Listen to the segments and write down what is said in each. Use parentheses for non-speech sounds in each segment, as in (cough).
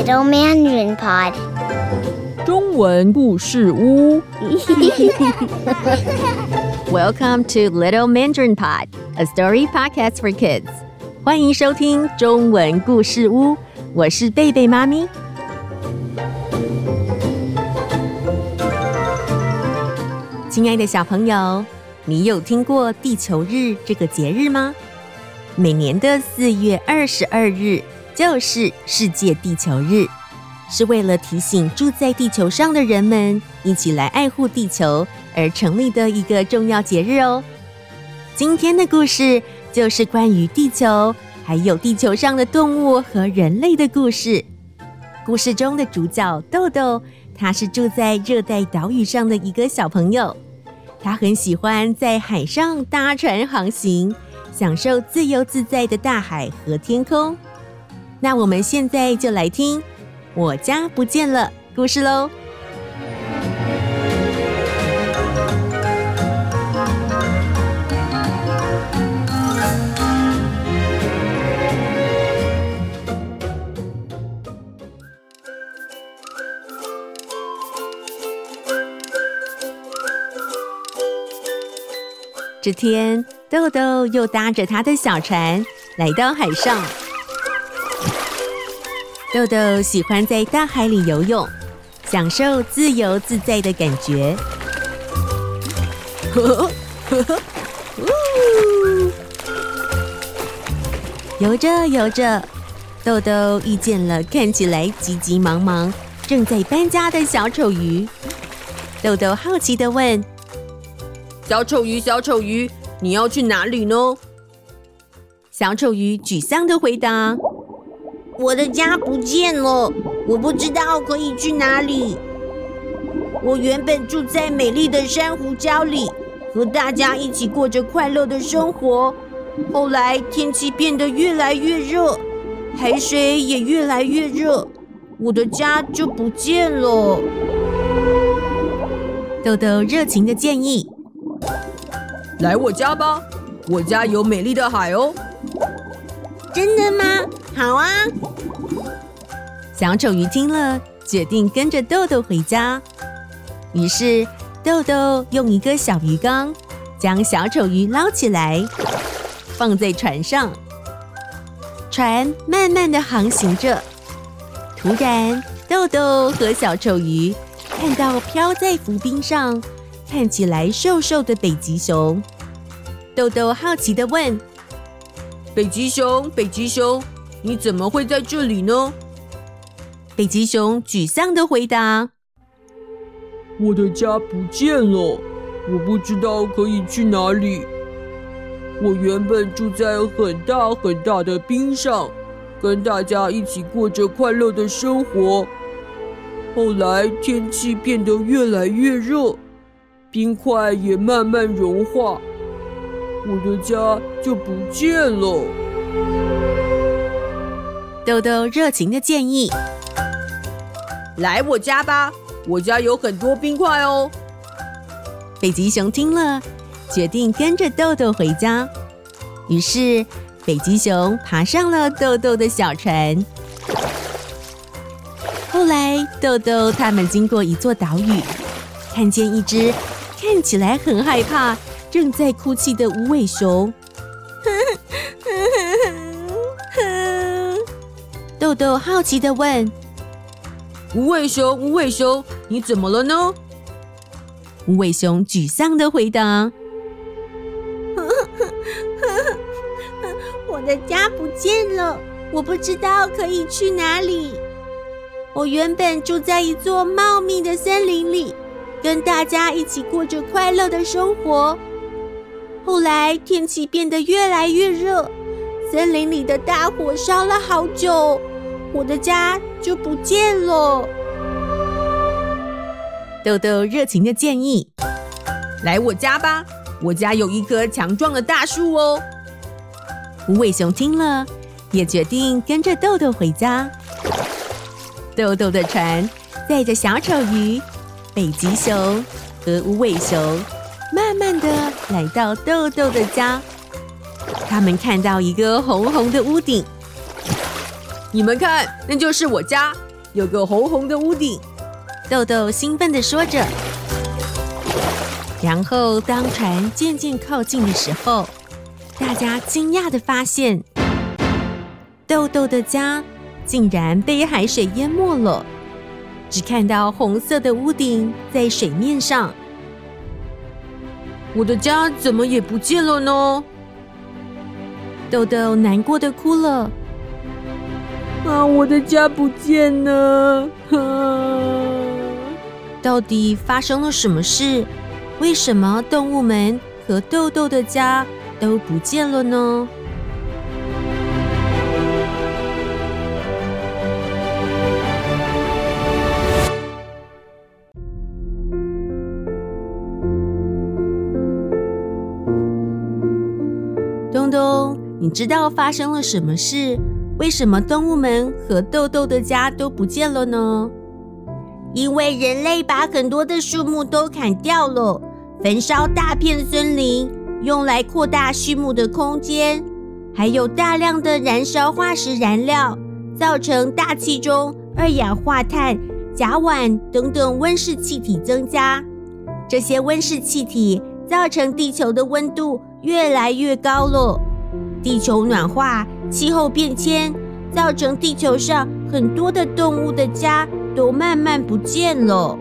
Little Mandarin Pod，(laughs) 中文故事屋。 Welcome to (laughs) Little Mandarin Pod, a story podcast for kids. 欢迎收听中文故事屋，我是贝贝妈咪。亲爱的小朋友，你有听过地球日这个节日吗？每年的四月二十二日 就是世界地球日，是为了提醒住在地球上的人们一起来爱护地球而成立的一个重要节日哦。今天的故事就是关于地球，还有地球上的动物和人类的故事。故事中的主角豆豆，他是住在热带岛屿上的一个小朋友，他很喜欢在海上搭船航行，享受自由自在的大海和天空。那我们现在就来听《我家不见了》故事喽。这天，豆豆又搭着他的小船来到海上。豆豆喜欢在大海里游泳，享受自由自在的感觉。游着游着，豆豆遇见了看起来急急忙忙、正在搬家的小丑鱼。豆豆好奇地问。小丑鱼，小丑鱼，你要去哪里呢？小丑鱼沮丧地回答：“我的家不见了，我不知道可以去哪里。我原本住在美丽的珊瑚礁里，和大家一起过着快乐的生活。后来天气变得越来越热，海水也越来越热，我的家就不见了。”豆豆热情的建议。来我家吧，我家有美丽的海哦。真的吗？好啊！小丑鱼听了，决定跟着豆豆回家。于是，豆豆用一个小鱼缸将小丑鱼捞起来，放在船上。船慢慢的航行着。突然，豆豆和小丑鱼看到飘在浮冰上，看起来瘦瘦的北极熊，豆豆好奇的问：“北极熊，北极熊，你怎么会在这里呢？”北极熊沮丧地回答：“我的家不见了，我不知道可以去哪里。我原本住在很大很大的冰上，跟大家一起过着快乐的生活。后来天气变得越来越热。”冰块也慢慢融化，我的家就不见了。豆豆热情的建议：“来我家吧，我家有很多冰块哦。”北极熊听了，决定跟着豆豆回家。于是，北极熊爬上了豆豆的小船。后来，豆豆他们经过一座岛屿，看见一只。看起来很害怕，正在哭泣的无尾熊。豆豆好奇地问：“无尾熊，无尾熊，你怎么了呢？”无尾熊沮丧地回答：“我的家不见了，我不知道可以去哪里。我原本住在一座茂密的森林里。”跟大家一起过着快乐的生活。后来天气变得越来越热，森林里的大火烧了好久，我的家就不见了。豆豆热情的建议：“来我家吧，我家有一棵强壮的大树哦。”无尾熊听了，也决定跟着豆豆回家。豆豆的船载着小丑鱼。北极熊和无尾熊慢慢的来到豆豆的家，他们看到一个红红的屋顶。你们看，那就是我家，有个红红的屋顶。豆豆兴奋地说着。然后，当船渐渐靠近的时候，大家惊讶地发现，豆豆的家竟然被海水淹没了，只看到红色的屋顶在水面上。我的家怎么也不见了呢？豆豆难过的哭了。啊，我的家不见了！啊，(laughs) 到底发生了什么事？为什么动物们和豆豆的家都不见了呢？东东，你知道发生了什么事？为什么动物们和豆豆的家都不见了呢？因为人类把很多的树木都砍掉了。焚烧大片森林，用来扩大畜牧的空间，还有大量的燃烧化石燃料，造成大气中二氧化碳、甲烷等等温室气体增加。这些温室气体造成地球的温度越来越高了，地球暖化、气候变迁，造成地球上很多的动物的家都慢慢不见了。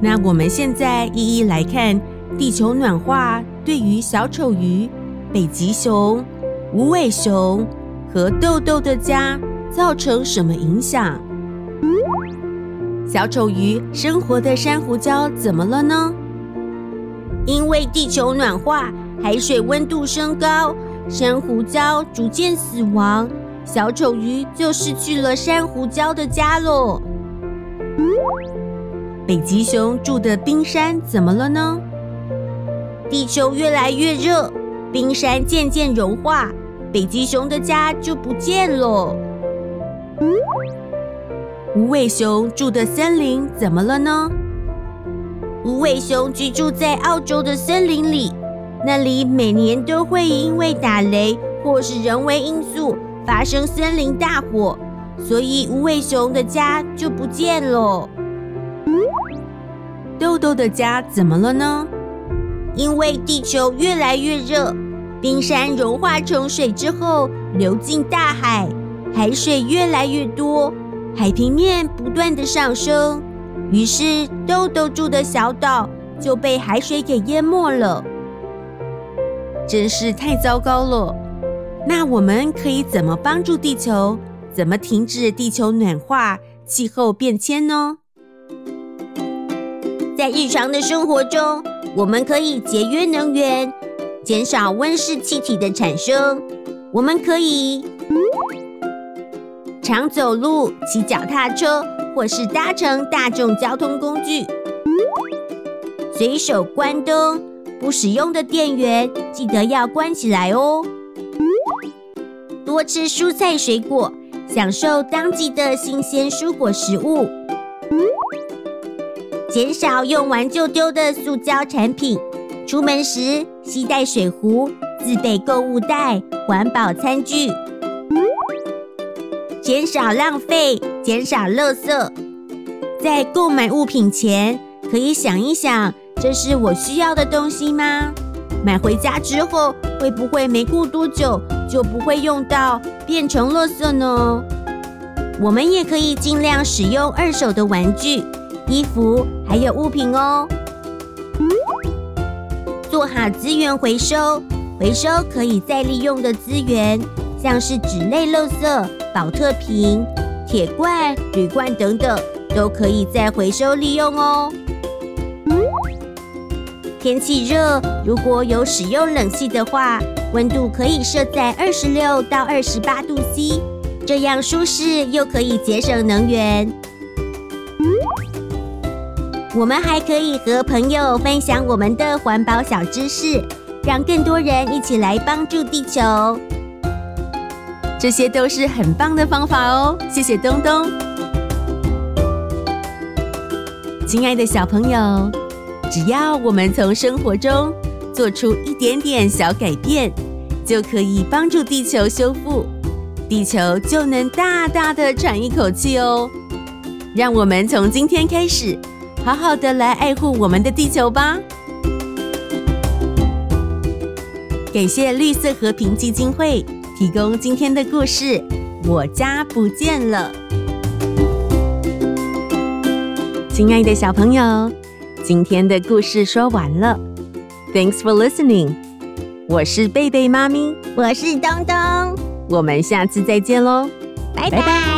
那我们现在一一来看地球暖化对于小丑鱼、北极熊、无尾熊和豆豆的家造成什么影响？小丑鱼生活的珊瑚礁怎么了呢？因为地球暖化，海水温度升高，珊瑚礁逐渐死亡，小丑鱼就失去了珊瑚礁的家喽。北极熊住的冰山怎么了呢？地球越来越热，冰山渐渐融化，北极熊的家就不见了。无尾熊住的森林怎么了呢？无尾熊居住在澳洲的森林里，那里每年都会因为打雷或是人为因素发生森林大火，所以无尾熊的家就不见了。豆豆的家怎么了呢？因为地球越来越热，冰山融化成水之后流进大海，海水越来越多，海平面不断的上升，于是豆豆住的小岛就被海水给淹没了。真是太糟糕了！那我们可以怎么帮助地球？怎么停止地球暖化、气候变迁呢？在日常的生活中，我们可以节约能源，减少温室气体的产生。我们可以常走路、骑脚踏车，或是搭乘大众交通工具。随手关灯，不使用的电源记得要关起来哦。多吃蔬菜水果，享受当季的新鲜蔬果食物。减少用完就丢的塑胶产品，出门时携带水壶，自备购物袋、环保餐具。减少浪费，减少垃圾。在购买物品前，可以想一想，这是我需要的东西吗？买回家之后，会不会没过多久就不会用到，变成垃圾呢？我们也可以尽量使用二手的玩具。衣服还有物品哦，做好资源回收，回收可以再利用的资源，像是纸类垃圾、宝特瓶、铁罐、铝罐等等，都可以再回收利用哦。天气热，如果有使用冷气的话，温度可以设在二十六到二十八度 C，这样舒适又可以节省能源。我们还可以和朋友分享我们的环保小知识，让更多人一起来帮助地球。这些都是很棒的方法哦，谢谢东东。亲爱的小朋友，只要我们从生活中做出一点点小改变，就可以帮助地球修复，地球就能大大的喘一口气哦。让我们从今天开始，好好的来爱护我们的地球吧。感谢绿色和平基金会提供今天的故事，我家不见了。亲爱的小朋友，今天的故事说完了。Thanks for listening。我是贝贝妈咪，我是东东，我们下次再见喽，拜拜。